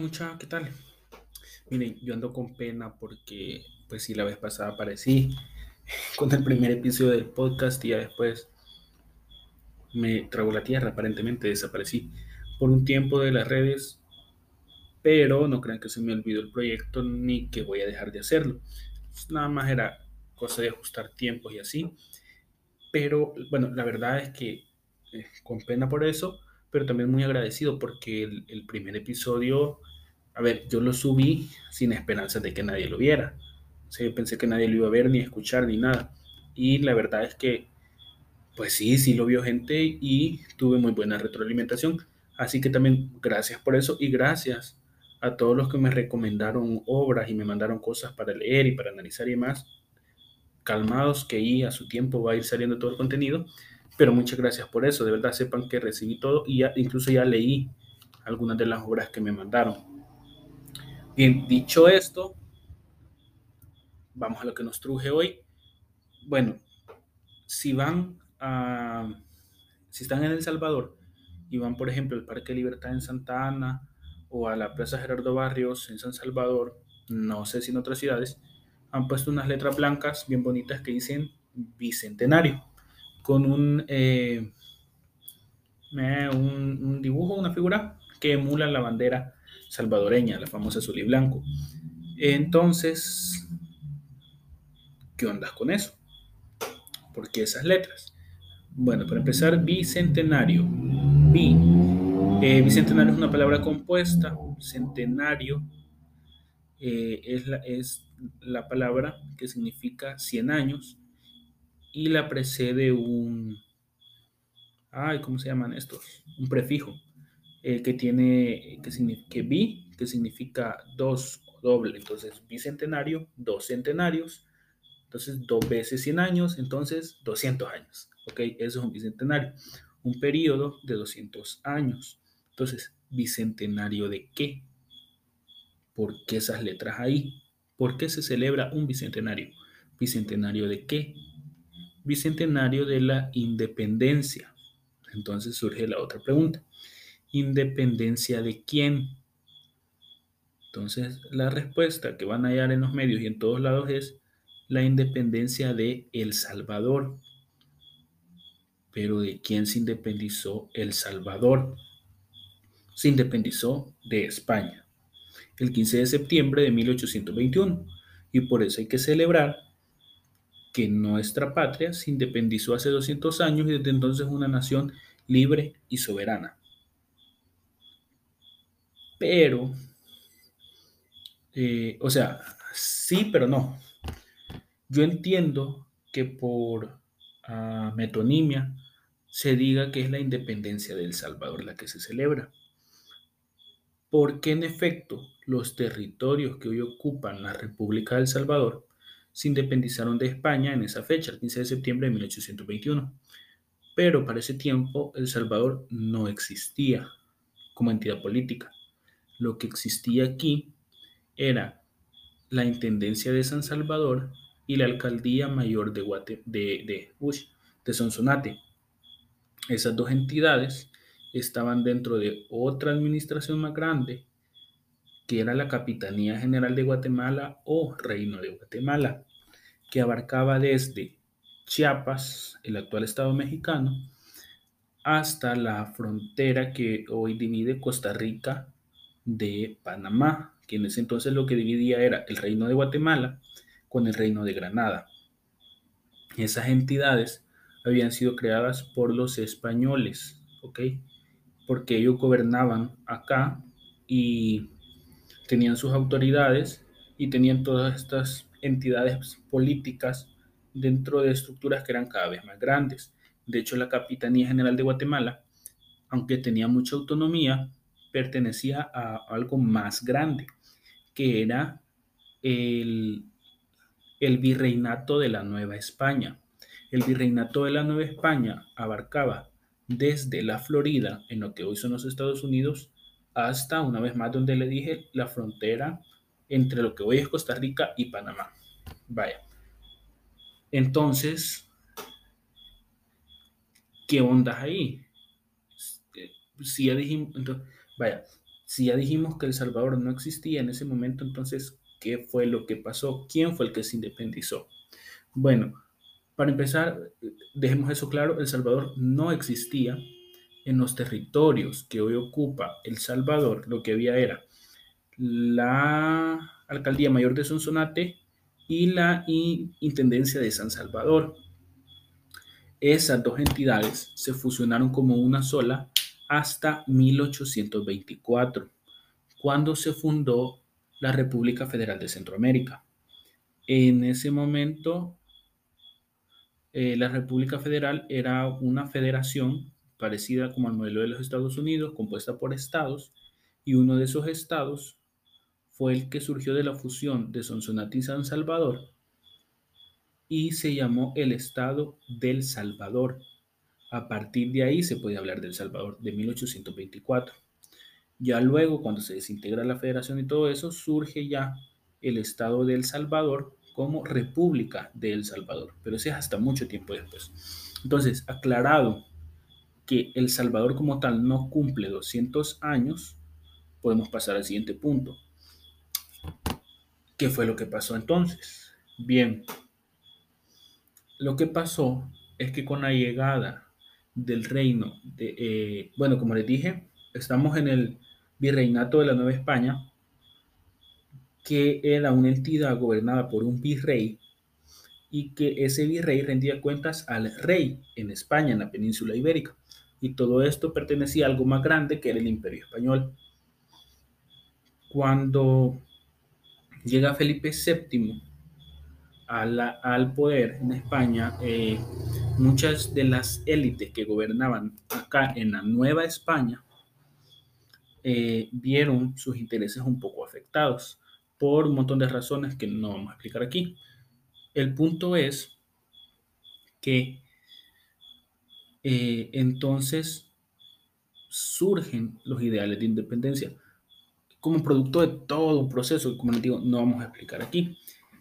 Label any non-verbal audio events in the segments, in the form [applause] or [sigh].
mucha, ¿qué tal? Miren, yo ando con pena porque, pues sí, la vez pasada aparecí [laughs] con el primer episodio del podcast y ya después me tragó la tierra, aparentemente desaparecí por un tiempo de las redes, pero no crean que se me olvidó el proyecto ni que voy a dejar de hacerlo. nada más era cosa de ajustar tiempos y así. Pero bueno, la verdad es que eh, con pena por eso, pero también muy agradecido porque el, primer episodio, a ver, yo lo subí sin esperanza de que nadie lo viera. O sea, yo pensé que nadie lo iba a ver, ni escuchar, ni nada. Y la verdad es que, pues sí, sí lo vio gente y tuve muy buena retroalimentación. Así que también gracias por eso y gracias a todos los que me recomendaron obras y me mandaron cosas para leer y para analizar y más. Calmados que ahí a su tiempo va a ir saliendo todo el contenido. Pero muchas gracias por eso. De verdad sepan que recibí todo y incluso ya leí algunas de las obras que me mandaron. Bien, dicho esto, vamos a lo que nos truje hoy. Bueno, si van si están en El Salvador y van, por ejemplo, al Parque Libertad en Santa Ana o a la Plaza Gerardo Barrios en San Salvador, no sé si en otras ciudades, han puesto unas letras blancas bien bonitas que dicen Bicentenario con eh, un, un, dibujo, una figura que emula la bandera salvadoreña, la famosa azul y blanco. Entonces, ¿qué onda con eso? ¿Por qué esas letras? Bueno, para empezar, bicentenario. Bi. Eh, bicentenario es una palabra compuesta. Centenario eh, es, la, es la palabra que significa 100 años y la precede un, ay, ¿cómo se llaman estos? Un prefijo eh, que tiene, que, significa, bi, que significa dos doble, entonces bicentenario, dos centenarios, entonces dos veces 100 años, entonces 200 años, ¿ok? Eso es un bicentenario, un periodo de 200 años. Entonces, bicentenario de qué? ¿Por qué esas letras ahí? ¿Por qué se celebra un bicentenario? ¿Bicentenario de qué? Bicentenario de la independencia. Entonces surge la otra pregunta. ¿Independencia de quién? Entonces la respuesta que van a hallar en los medios y en todos lados es la independencia de El Salvador. Pero ¿de quién se independizó El Salvador? Se independizó de España el 15 de septiembre de 1821 y por eso hay que celebrar que nuestra patria se independizó hace 200 años y desde entonces es una nación libre y soberana. Pero, eh, o sea, sí, pero no. Yo entiendo que por ah, metonimia se diga que es la independencia de El Salvador la que se celebra. Porque en efecto, los territorios que hoy ocupan la República del Salvador se independizaron de España en esa fecha, el 15 de septiembre de 1821. Pero para ese tiempo El Salvador no existía como entidad política. Lo que existía aquí era la Intendencia de San Salvador y la Alcaldía Mayor de, Guate, de, de, de Sonsonate. Esas dos entidades estaban dentro de otra administración más grande que era la Capitanía General de Guatemala o Reino de Guatemala, que abarcaba desde Chiapas, el actual Estado mexicano, hasta la frontera que hoy divide Costa Rica de Panamá, que en ese entonces lo que dividía era el Reino de Guatemala con el Reino de Granada. Esas entidades habían sido creadas por los españoles, ¿ok? Porque ellos gobernaban acá y tenían sus autoridades y tenían todas estas entidades políticas dentro de estructuras que eran cada vez más grandes. De hecho, la Capitanía General de Guatemala, aunque tenía mucha autonomía, pertenecía a algo más grande, que era el, virreinato de la Nueva España. El virreinato de la Nueva España abarcaba desde la Florida, en lo que hoy son los Estados Unidos, hasta, una vez más, donde le dije, la frontera entre lo que hoy es Costa Rica y Panamá. Vaya. Entonces, ¿qué onda ahí? Si ya dijimos, vaya, Si ya dijimos que El Salvador no existía en ese momento, entonces, ¿qué fue lo que pasó? ¿Quién fue el que se independizó? Bueno, para empezar, dejemos eso claro, El Salvador no existía en los territorios que hoy ocupa El Salvador, lo que había era la Alcaldía Mayor de Sonsonate y la Intendencia de San Salvador. Esas dos entidades se fusionaron como una sola hasta 1824, cuando se fundó la República Federal de Centroamérica. En ese momento, eh, la República Federal era una federación parecida como al modelo de los Estados Unidos, compuesta por estados, y uno de esos estados fue el que surgió de la fusión de Sonsonate y San Salvador y se llamó el Estado del Salvador. A partir de ahí se puede hablar del Salvador de 1824. Ya luego, cuando se desintegra la federación y todo eso, surge ya el Estado del Salvador como República de El Salvador, pero ese es hasta mucho tiempo después. Entonces, aclarado que El Salvador como tal no cumple 200 años, podemos pasar al siguiente punto. ¿Qué fue lo que pasó entonces? Bien, lo que pasó es que con la llegada del reino, de, eh, bueno, como les dije, estamos en el virreinato de la Nueva España, que era una entidad gobernada por un virrey y que ese virrey rendía cuentas al rey en España, en la península ibérica. Y todo esto pertenecía a algo más grande que era el imperio español. Cuando llega Felipe VII al poder en España, eh, muchas de las élites que gobernaban acá en la Nueva España eh, vieron sus intereses un poco afectados por un montón de razones que no vamos a explicar aquí. El punto es que eh, entonces surgen los ideales de independencia como producto de todo un proceso como les digo, no vamos a explicar aquí.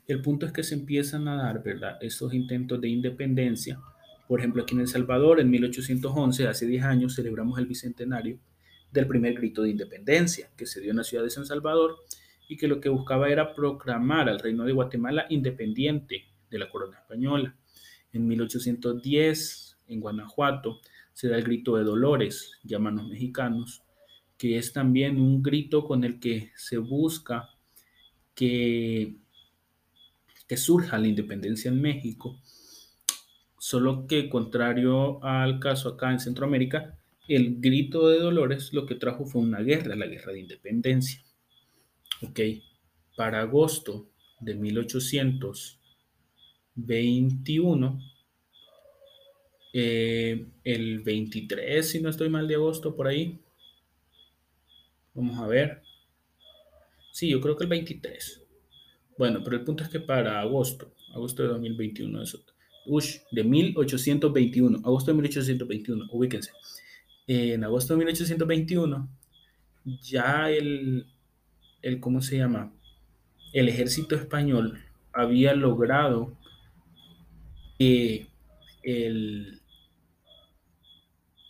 El punto es que se empiezan a dar, ¿verdad?, estos intentos de independencia. Por ejemplo, aquí en El Salvador, en 1811, hace 10 años, celebramos el bicentenario del primer grito de independencia que se dio en la ciudad de San Salvador y que lo que buscaba era proclamar al reino de Guatemala independiente de la corona española. En 1810, en Guanajuato, se da el grito de Dolores, llaman los mexicanos, que es también un grito con el que se busca que, que surja la independencia en México, solo que contrario al caso acá en Centroamérica, el grito de Dolores lo que trajo fue una guerra, la guerra de independencia. Ok, para agosto de 1821, eh, el 23, si no estoy mal de agosto, por ahí, Vamos a ver. Sí, yo creo que el 23. Bueno, pero el punto es que para agosto, agosto de 2021, eso, ush, de 1821, agosto de 1821, ubíquense. En agosto de 1821, ya el, el, ¿cómo se llama? El ejército español había logrado que el,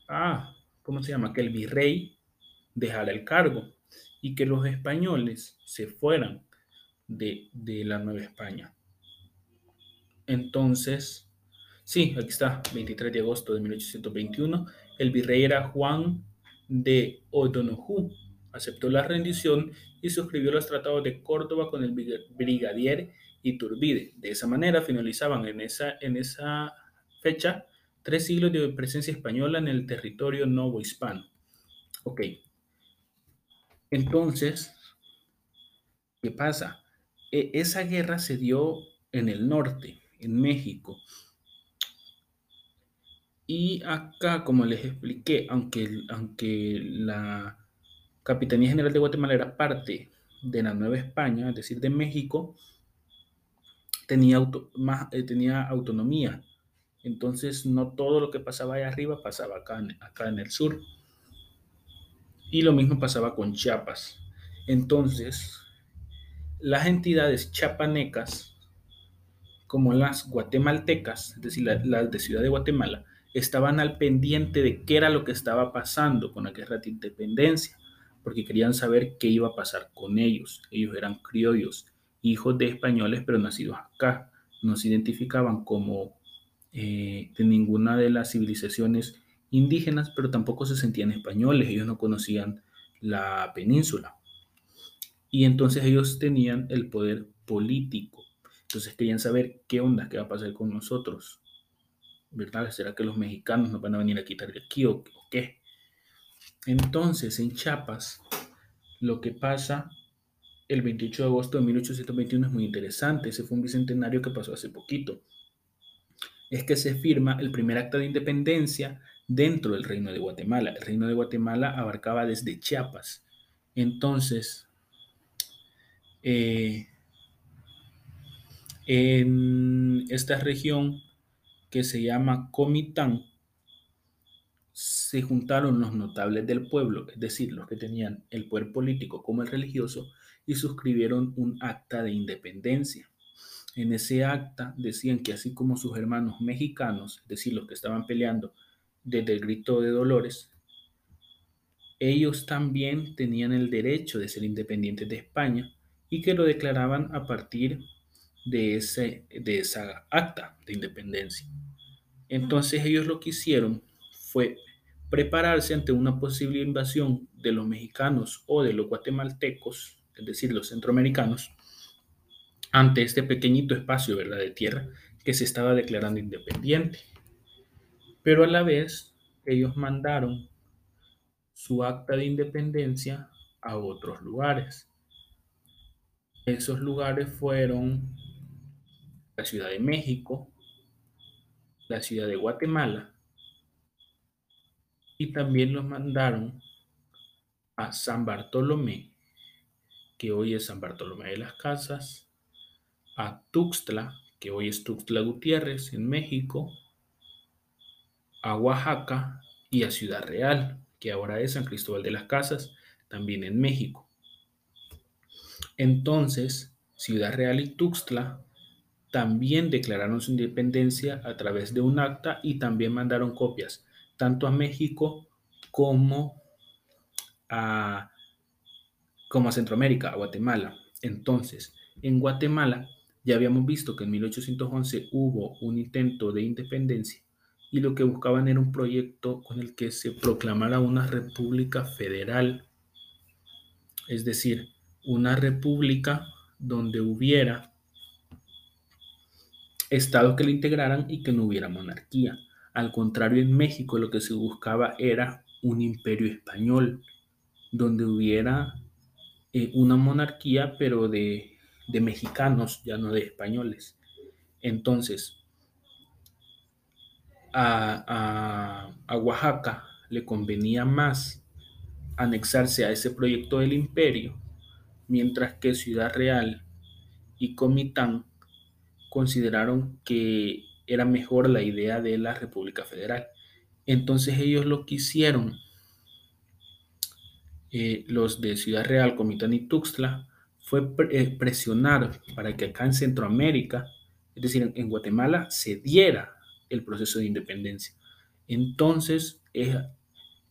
ah, ¿cómo se llama? Que el virrey dejar el cargo y que los españoles se fueran de, la Nueva España. Entonces, sí, aquí está, 23 de agosto de 1821, el virrey era Juan de O'Donoghue, aceptó la rendición y suscribió los tratados de Córdoba con el brigadier Iturbide. De esa manera finalizaban en esa, en esa fecha tres siglos de presencia española en el territorio novohispano. Ok, entonces, ¿qué pasa? E, esa guerra se dio en el norte, en México. Y acá, como les expliqué, aunque, aunque la Capitanía General de Guatemala era parte de la Nueva España, es decir, de México, tenía, más, eh, tenía autonomía. Entonces, no todo lo que pasaba ahí arriba pasaba acá, acá en el sur. Y lo mismo pasaba con Chiapas. Entonces, las entidades chapanecas, como las guatemaltecas, es decir, las de Ciudad de Guatemala, estaban al pendiente de qué era lo que estaba pasando con la guerra de independencia, porque querían saber qué iba a pasar con ellos. Ellos eran criollos, hijos de españoles, pero nacidos acá. No se identificaban como eh, de ninguna de las civilizaciones indígenas, pero tampoco se sentían españoles. Ellos no conocían la península. Y entonces ellos tenían el poder político. Entonces querían saber qué onda, qué va a pasar con nosotros. ¿Verdad? ¿Será que los mexicanos nos van a venir a quitar de aquí o qué? Entonces, en Chiapas, lo que pasa el 28 de agosto de 1821 es muy interesante. Ese fue un bicentenario que pasó hace poquito. Es que se firma el primer acta de independencia dentro del Reino de Guatemala. El Reino de Guatemala abarcaba desde Chiapas. Entonces, eh, en esta región que se llama Comitán, se juntaron los notables del pueblo, es decir, los que tenían el poder político como el religioso, y suscribieron un acta de independencia. En ese acta decían que así como sus hermanos mexicanos, es decir, los que estaban peleando desde el grito de Dolores, ellos también tenían el derecho de ser independientes de España y que lo declaraban a partir de, ese, de esa acta de independencia. Entonces ellos lo que hicieron fue prepararse ante una posible invasión de los mexicanos o de los guatemaltecos, es decir, los centroamericanos, ante este pequeñito espacio ¿verdad? de tierra que se estaba declarando independiente. Pero a la vez ellos mandaron su acta de independencia a otros lugares. Esos lugares fueron la Ciudad de México, la Ciudad de Guatemala, y también los mandaron a San Bartolomé, que hoy es San Bartolomé de las Casas, a Tuxtla, que hoy es Tuxtla Gutiérrez en México, a Oaxaca y a Ciudad Real, que ahora es San Cristóbal de las Casas, también en México. Entonces, Ciudad Real y Tuxtla también declararon su independencia a través de un acta y también mandaron copias tanto a México como a, Centroamérica, a Guatemala. Entonces, en Guatemala ya habíamos visto que en 1811 hubo un intento de independencia y lo que buscaban era un proyecto con el que se proclamara una república federal, es decir, una república donde hubiera estados que la integraran y que no hubiera monarquía. Al contrario, en México lo que se buscaba era un imperio español, donde hubiera eh, una monarquía, pero de, mexicanos, ya no de españoles. Entonces, a, Oaxaca le convenía más anexarse a ese proyecto del imperio, mientras que Ciudad Real y Comitán consideraron que era mejor la idea de la República Federal. Entonces ellos lo que hicieron, eh, los de Ciudad Real, Comitán y Tuxtla, fue eh, presionar para que acá en Centroamérica, es decir, en Guatemala, se diera el proceso de independencia. Entonces,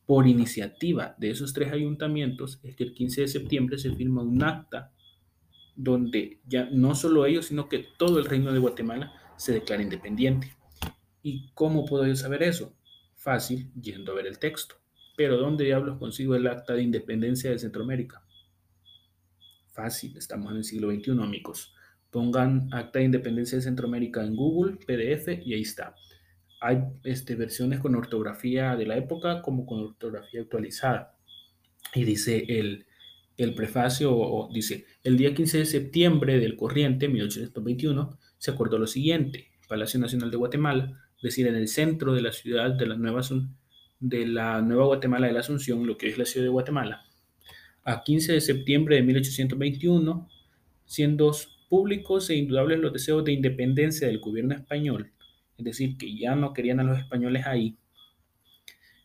por iniciativa de esos tres ayuntamientos, es que el 15 de septiembre se firma un acta donde ya no solo ellos, sino que todo el reino de Guatemala se declara independiente. ¿Y cómo puedo yo saber eso? Fácil, yendo a ver el texto. Pero ¿dónde diablos consigo el acta de independencia de Centroamérica? Fácil, estamos en el siglo XXI, amigos. Pongan acta de independencia de Centroamérica en Google, PDF, y ahí está. Hay este, versiones con ortografía de la época como con ortografía actualizada. Y dice el, el prefacio, dice, el día 15 de septiembre del corriente, 1821, se acordó lo siguiente. Palacio Nacional de Guatemala, es decir, en el centro de la ciudad de la Nueva, de la Nueva Guatemala de la Asunción, lo que es la ciudad de Guatemala, a 15 de septiembre de 1821, siendo públicos e indudables los deseos de independencia del gobierno español, es decir, que ya no querían a los españoles ahí,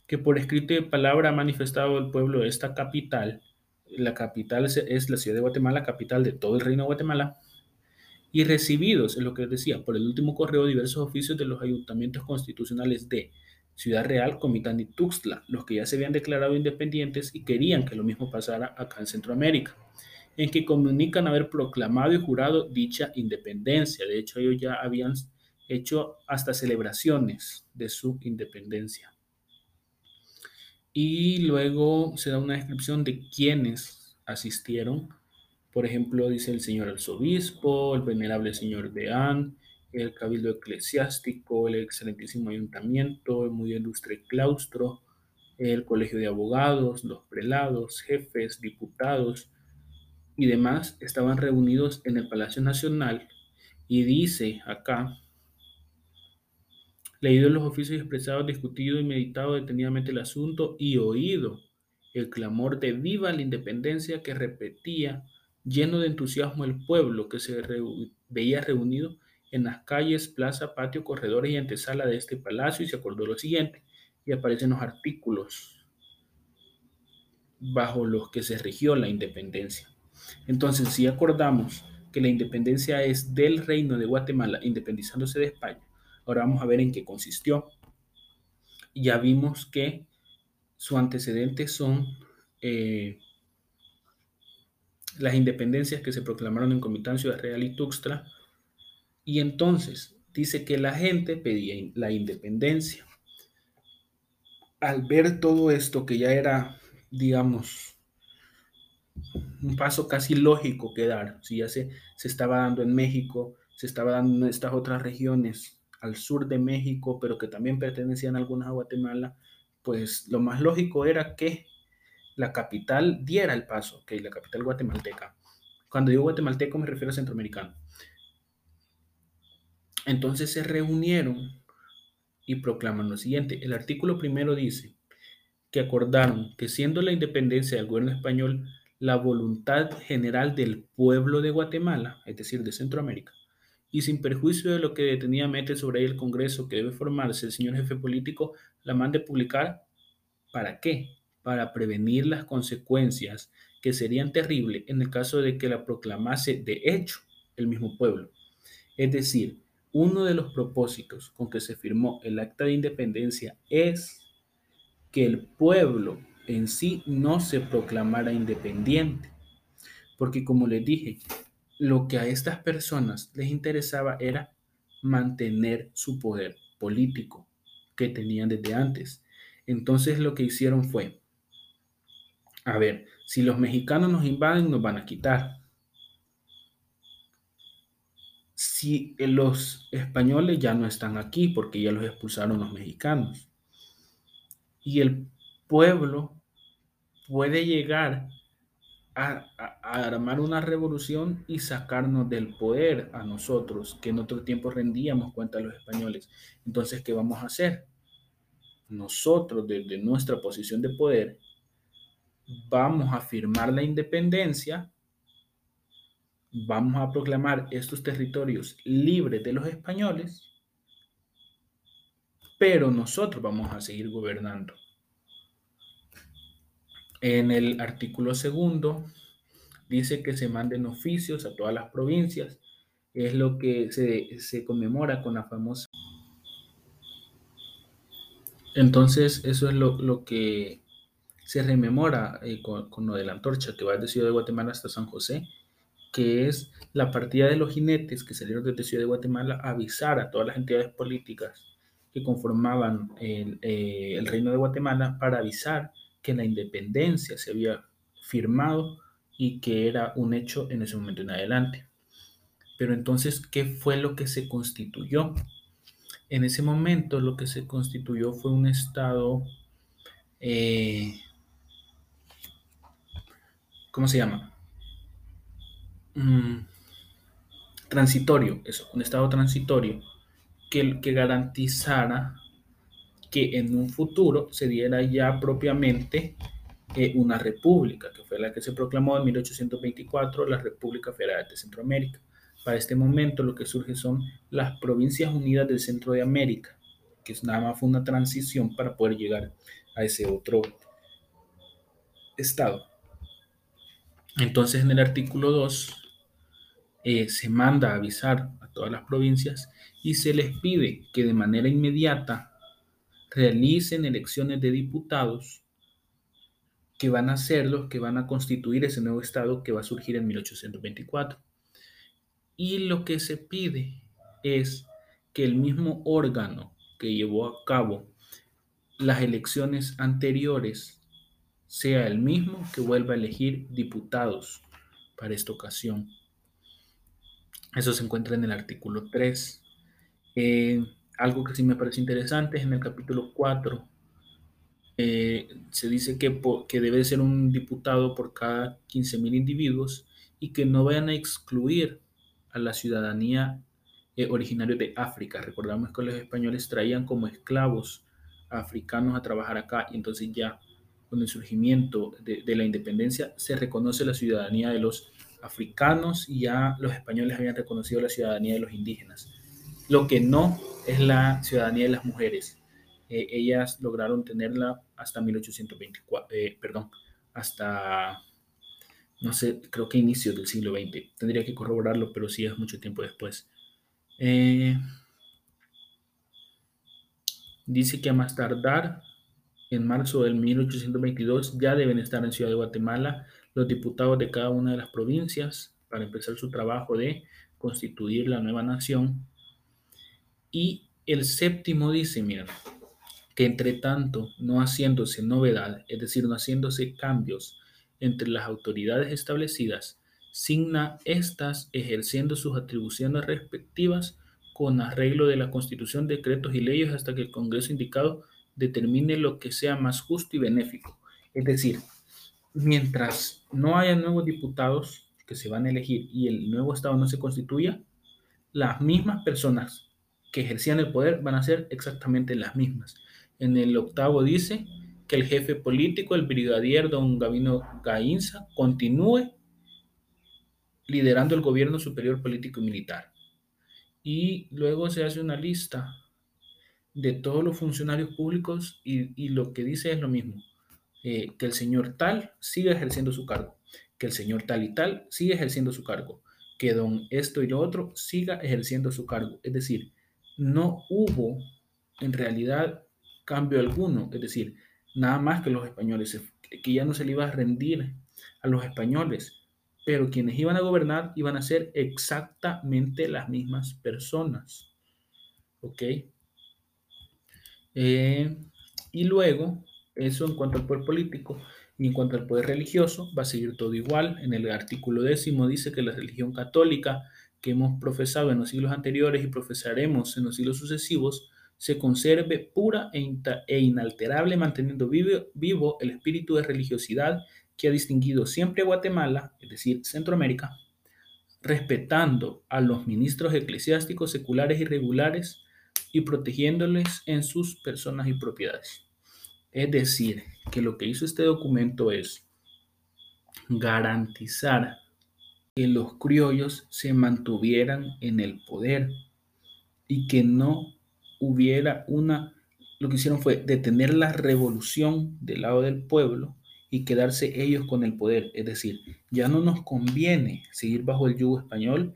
que por escrito de palabra ha manifestado el pueblo de esta capital, la capital es la ciudad de Guatemala, capital de todo el reino de Guatemala, y recibidos, es lo que decía, por el último correo diversos oficios de los ayuntamientos constitucionales de Ciudad Real, Comitán y Tuxtla, los que ya se habían declarado independientes y querían que lo mismo pasara acá en Centroamérica, en que comunican haber proclamado y jurado dicha independencia. De hecho, ellos ya habían hecho hasta celebraciones de su independencia. Y luego se da una descripción de quienes asistieron. Por ejemplo, dice el señor arzobispo, el venerable señor deán, el cabildo eclesiástico, el excelentísimo ayuntamiento, el muy ilustre claustro, el colegio de abogados, los prelados, jefes, diputados y demás estaban reunidos en el Palacio Nacional y dice acá leído los oficios expresados, discutido y meditado detenidamente el asunto y oído el clamor de viva la independencia que repetía lleno de entusiasmo el pueblo que se veía reunido en las calles, plaza, patio, corredores y antesala de este palacio y se acordó lo siguiente y aparecen los artículos bajo los que se rigió la independencia. Entonces, si acordamos que la independencia es del reino de Guatemala independizándose de España, Ahora vamos a ver en qué consistió. Ya vimos que su antecedentes son eh, las independencias que se proclamaron en Comitán, Ciudad Real y Tuxtla. Y entonces dice que la gente pedía la independencia. Al ver todo esto que ya era, digamos, un paso casi lógico que dar, si ya se, se estaba dando en México, se estaba dando en estas otras regiones al sur de México, pero que también pertenecían algunas a Guatemala, pues lo más lógico era que la capital diera el paso, que la capital guatemalteca. Cuando digo guatemalteco me refiero a centroamericano. Entonces se reunieron y proclaman lo siguiente. El artículo primero dice que acordaron que siendo la independencia del gobierno español la voluntad general del pueblo de Guatemala, es decir, de Centroamérica, y sin perjuicio de lo que detenidamente sobre el Congreso que debe formarse el señor jefe político, la mande publicar. ¿Para qué? Para prevenir las consecuencias que serían terribles en el caso de que la proclamase de hecho el mismo pueblo. Es decir, uno de los propósitos con que se firmó el acta de independencia es que el pueblo en sí no se proclamara independiente. Porque como les dije, lo que a estas personas les interesaba era mantener su poder político que tenían desde antes. Entonces lo que hicieron fue, a ver, si los mexicanos nos invaden, nos van a quitar. Si los españoles ya no están aquí porque ya los expulsaron los mexicanos. Y el pueblo puede llegar a, armar una revolución y sacarnos del poder a nosotros, que en otro tiempo rendíamos cuenta a los españoles. Entonces, ¿qué vamos a hacer? Nosotros, desde nuestra posición de poder, vamos a firmar la independencia, vamos a proclamar estos territorios libres de los españoles, pero nosotros vamos a seguir gobernando. En el artículo segundo dice que se manden oficios a todas las provincias. Es lo que se, conmemora con la famosa. Entonces, eso es lo, que se rememora eh, con, con, lo de la antorcha que va desde Ciudad de Guatemala hasta San José, que es la partida de los jinetes que salieron desde Ciudad de Guatemala a avisar a todas las entidades políticas que conformaban el, eh, el reino de Guatemala para avisar que la independencia se había firmado y que era un hecho en ese momento en adelante. Pero entonces, ¿qué fue lo que se constituyó? En ese momento lo que se constituyó fue un estado, eh, ¿cómo se llama? Mm, transitorio, eso, un estado transitorio que, que garantizara que en un futuro se diera ya propiamente eh, una república, que fue la que se proclamó en 1824, la República Federal de Centroamérica. Para este momento lo que surge son las Provincias Unidas del Centro de América, que nada más fue una transición para poder llegar a ese otro estado. Entonces en el artículo 2 eh, se manda avisar a todas las provincias y se les pide que de manera inmediata realicen elecciones de diputados que van a ser los que van a constituir ese nuevo Estado que va a surgir en 1824. Y lo que se pide es que el mismo órgano que llevó a cabo las elecciones anteriores sea el mismo que vuelva a elegir diputados para esta ocasión. Eso se encuentra en el artículo 3. Eh, algo que sí me parece interesante es en el capítulo 4. Eh, se dice que, que debe ser un diputado por cada 15.000 individuos y que no vayan a excluir a la ciudadanía eh, originaria de África. Recordamos que los españoles traían como esclavos africanos a trabajar acá y entonces ya con el surgimiento de, de la independencia se reconoce la ciudadanía de los africanos y ya los españoles habían reconocido la ciudadanía de los indígenas. Lo que no es la ciudadanía de las mujeres. Eh, ellas lograron tenerla hasta 1824, eh, perdón, hasta, no sé, creo que inicios del siglo XX. Tendría que corroborarlo, pero sí es mucho tiempo después. Eh, dice que a más tardar, en marzo del 1822, ya deben estar en Ciudad de Guatemala los diputados de cada una de las provincias para empezar su trabajo de constituir la nueva nación y el séptimo dice, mira, que entre tanto, no haciéndose novedad, es decir, no haciéndose cambios entre las autoridades establecidas, signa estas ejerciendo sus atribuciones respectivas con arreglo de la Constitución, decretos y leyes hasta que el Congreso indicado determine lo que sea más justo y benéfico. Es decir, mientras no haya nuevos diputados que se van a elegir y el nuevo Estado no se constituya, las mismas personas que ejercían el poder van a ser exactamente las mismas. En el octavo dice que el jefe político, el brigadier don Gavino Gainza, continúe liderando el gobierno superior político y militar. Y luego se hace una lista de todos los funcionarios públicos y, lo que dice es lo mismo, eh, que el señor tal siga ejerciendo su cargo, que el señor tal y tal siga ejerciendo su cargo, que don esto y lo otro siga ejerciendo su cargo. Es decir, no hubo en realidad cambio alguno, es decir, nada más que los españoles, que ya no se le iba a rendir a los españoles, pero quienes iban a gobernar iban a ser exactamente las mismas personas. ¿Ok? Eh, y luego, eso en cuanto al poder político y en cuanto al poder religioso, va a seguir todo igual. En el artículo décimo dice que la religión católica que hemos profesado en los siglos anteriores y profesaremos en los siglos sucesivos, se conserve pura e, e inalterable, manteniendo vivo, vivo el espíritu de religiosidad que ha distinguido siempre a Guatemala, es decir, Centroamérica, respetando a los ministros eclesiásticos seculares y regulares y protegiéndoles en sus personas y propiedades. Es decir, que lo que hizo este documento es garantizar que los criollos se mantuvieran en el poder y que no hubiera una, lo que hicieron fue detener la revolución del lado del pueblo y quedarse ellos con el poder. Es decir, ya no nos conviene seguir bajo el yugo español,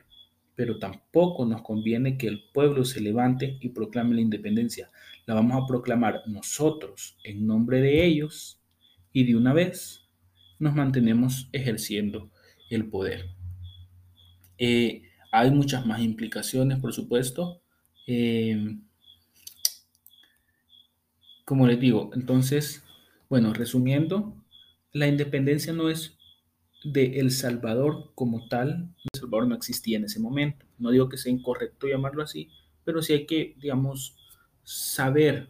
pero tampoco nos conviene que el pueblo se levante y proclame la independencia. La vamos a proclamar nosotros en nombre de ellos y de una vez nos mantenemos ejerciendo el poder. Eh, hay muchas más implicaciones, por supuesto. Eh, como les digo, entonces, bueno, resumiendo, la independencia no es de El Salvador como tal. El Salvador no existía en ese momento. No digo que sea incorrecto llamarlo así, pero sí hay que, digamos, saber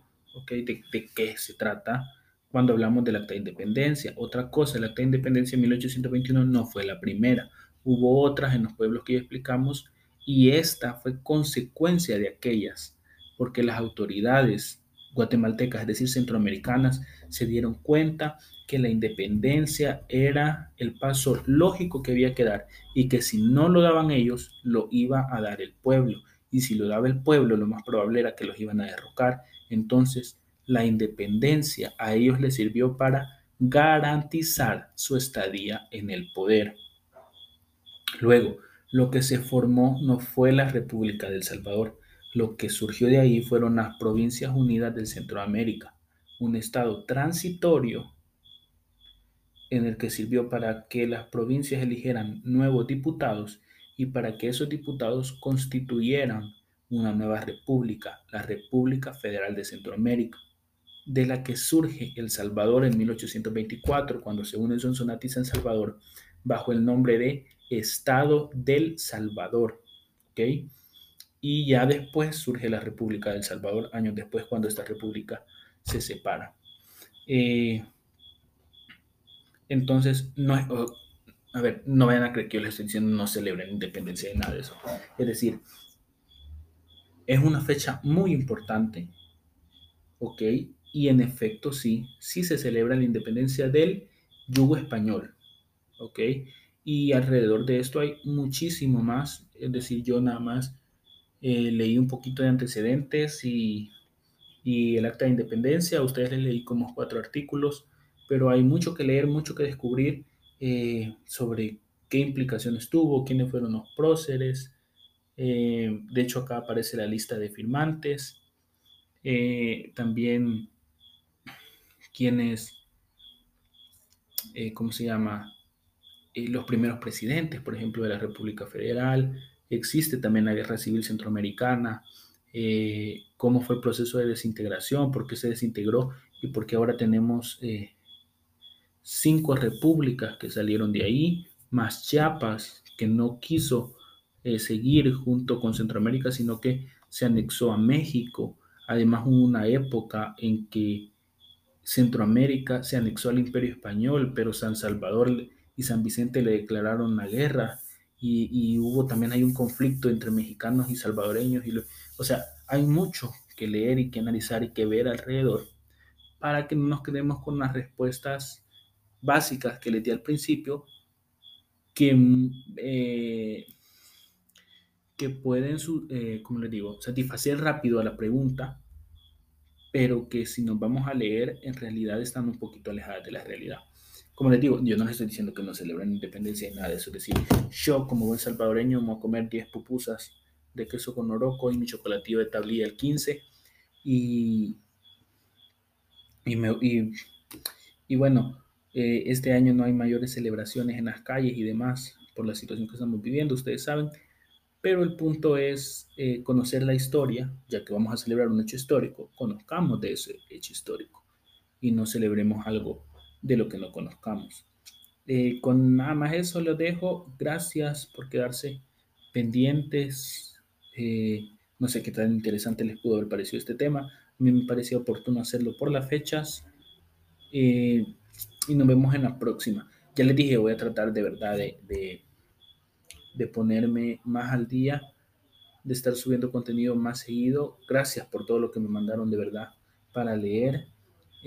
de, de qué se trata cuando hablamos del acta de independencia. Otra cosa, el acta de independencia en 1821 no fue la primera. Hubo otras en los pueblos que ya explicamos y esta fue consecuencia de aquellas, porque las autoridades guatemaltecas, es decir, centroamericanas, se dieron cuenta que la independencia era el paso lógico que había que dar y que si no lo daban ellos, lo iba a dar el pueblo. Y si lo daba el pueblo, lo más probable era que los iban a derrocar. Entonces, la independencia a ellos les sirvió para garantizar su estadía en el poder. Luego, lo que se formó no fue la República del Salvador, lo que surgió de ahí fueron las Provincias Unidas del Centroamérica, un estado transitorio en el que sirvió para que las provincias eligieran nuevos diputados y para que esos diputados constituyeran una nueva república, la República Federal de Centroamérica, de la que surge El Salvador en 1824, cuando se une Sonsonate y San Salvador, bajo el nombre de Estado del Salvador. ¿okay? Y ya después surge la República del Salvador, años después, cuando esta república se separa. Eh, entonces, no es, a ver, no vayan a creer que yo les estoy diciendo no celebren independencia de nada de eso. Es decir, es una fecha muy importante, ¿ok? Y en efecto, sí, sí se celebra la independencia del yugo español, ¿ok? Y alrededor de esto hay muchísimo más, es decir, yo nada más eh, leí un poquito de antecedentes y, y el acta de independencia, a ustedes les leí como cuatro artículos, pero hay mucho que leer, mucho que descubrir eh, sobre qué implicaciones tuvo, quiénes fueron los próceres. Eh, de hecho, acá aparece la lista de firmantes. Eh, también quienes, ¿cómo se llama? Los primeros presidentes, por ejemplo, de la República Federal. Existe también la Guerra Civil Centroamericana. cómo fue el proceso de desintegración, por qué se desintegró y por qué ahora tenemos cinco repúblicas que salieron de ahí, más Chiapas, que no quiso eh, seguir junto con Centroamérica, sino que se anexó a México. Además hubo una época en que Centroamérica se anexó al Imperio Español, pero San Salvador y San Vicente le declararon la guerra y, hubo también hay un conflicto entre mexicanos y salvadoreños. Y o sea, hay mucho que leer y que analizar y que ver alrededor para que no nos quedemos con las respuestas básicas que les di al principio que, eh, que pueden, eh, como les digo, satisfacer rápido a la pregunta, pero que si nos vamos a leer, en realidad están un poquito alejadas de la realidad. Como les digo, yo no les estoy diciendo que no celebren independencia y nada de eso. Es decir, yo como buen salvadoreño voy a comer 10 pupusas de queso con oroco y mi chocolatillo de tablilla el 15. Y, y, me, y, y bueno, eh, este año no hay mayores celebraciones en las calles y demás por la situación que estamos viviendo, ustedes saben. Pero el punto es eh, conocer la historia, ya que vamos a celebrar un hecho histórico, conozcamos de ese hecho histórico y no celebremos algo de lo que no conozcamos. Eh, con nada más eso lo dejo. Gracias por quedarse pendientes. no sé qué tan interesante les pudo haber parecido este tema. A mí me parecía oportuno hacerlo por las fechas y nos vemos en la próxima. Ya les dije, voy a tratar de verdad de, de, ponerme más al día, de estar subiendo contenido más seguido. Gracias por todo lo que me mandaron de verdad para leer.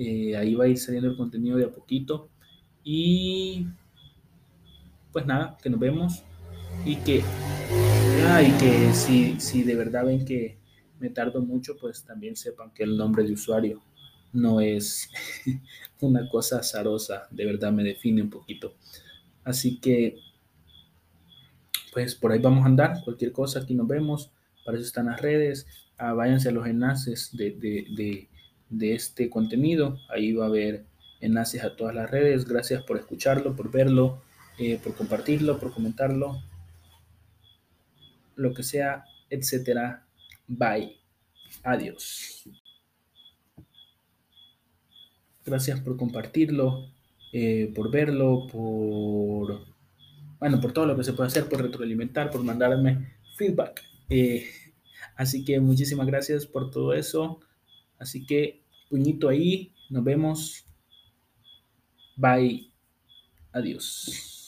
Eh, ahí va a ir saliendo el contenido de a poquito. Y pues nada, que nos vemos. Y que, ah, y que si, si de verdad ven que me tardo mucho, pues también sepan que el nombre de usuario no es [laughs] una cosa azarosa, de verdad me define un poquito. Así que, pues por ahí vamos a andar, cualquier cosa, aquí nos vemos, para eso están las redes, ah, váyanse a los enlaces de, este contenido, ahí va a haber enlaces a todas las redes, gracias por escucharlo, por verlo, eh, por compartirlo, por comentarlo, lo que sea, etcétera. Bye. Adiós. Gracias por compartirlo, eh, por verlo, por, bueno, por todo lo que se puede hacer, por retroalimentar, por mandarme feedback. Eh, así que muchísimas gracias por todo eso. Así que puñito ahí, nos vemos. Bye. Adiós.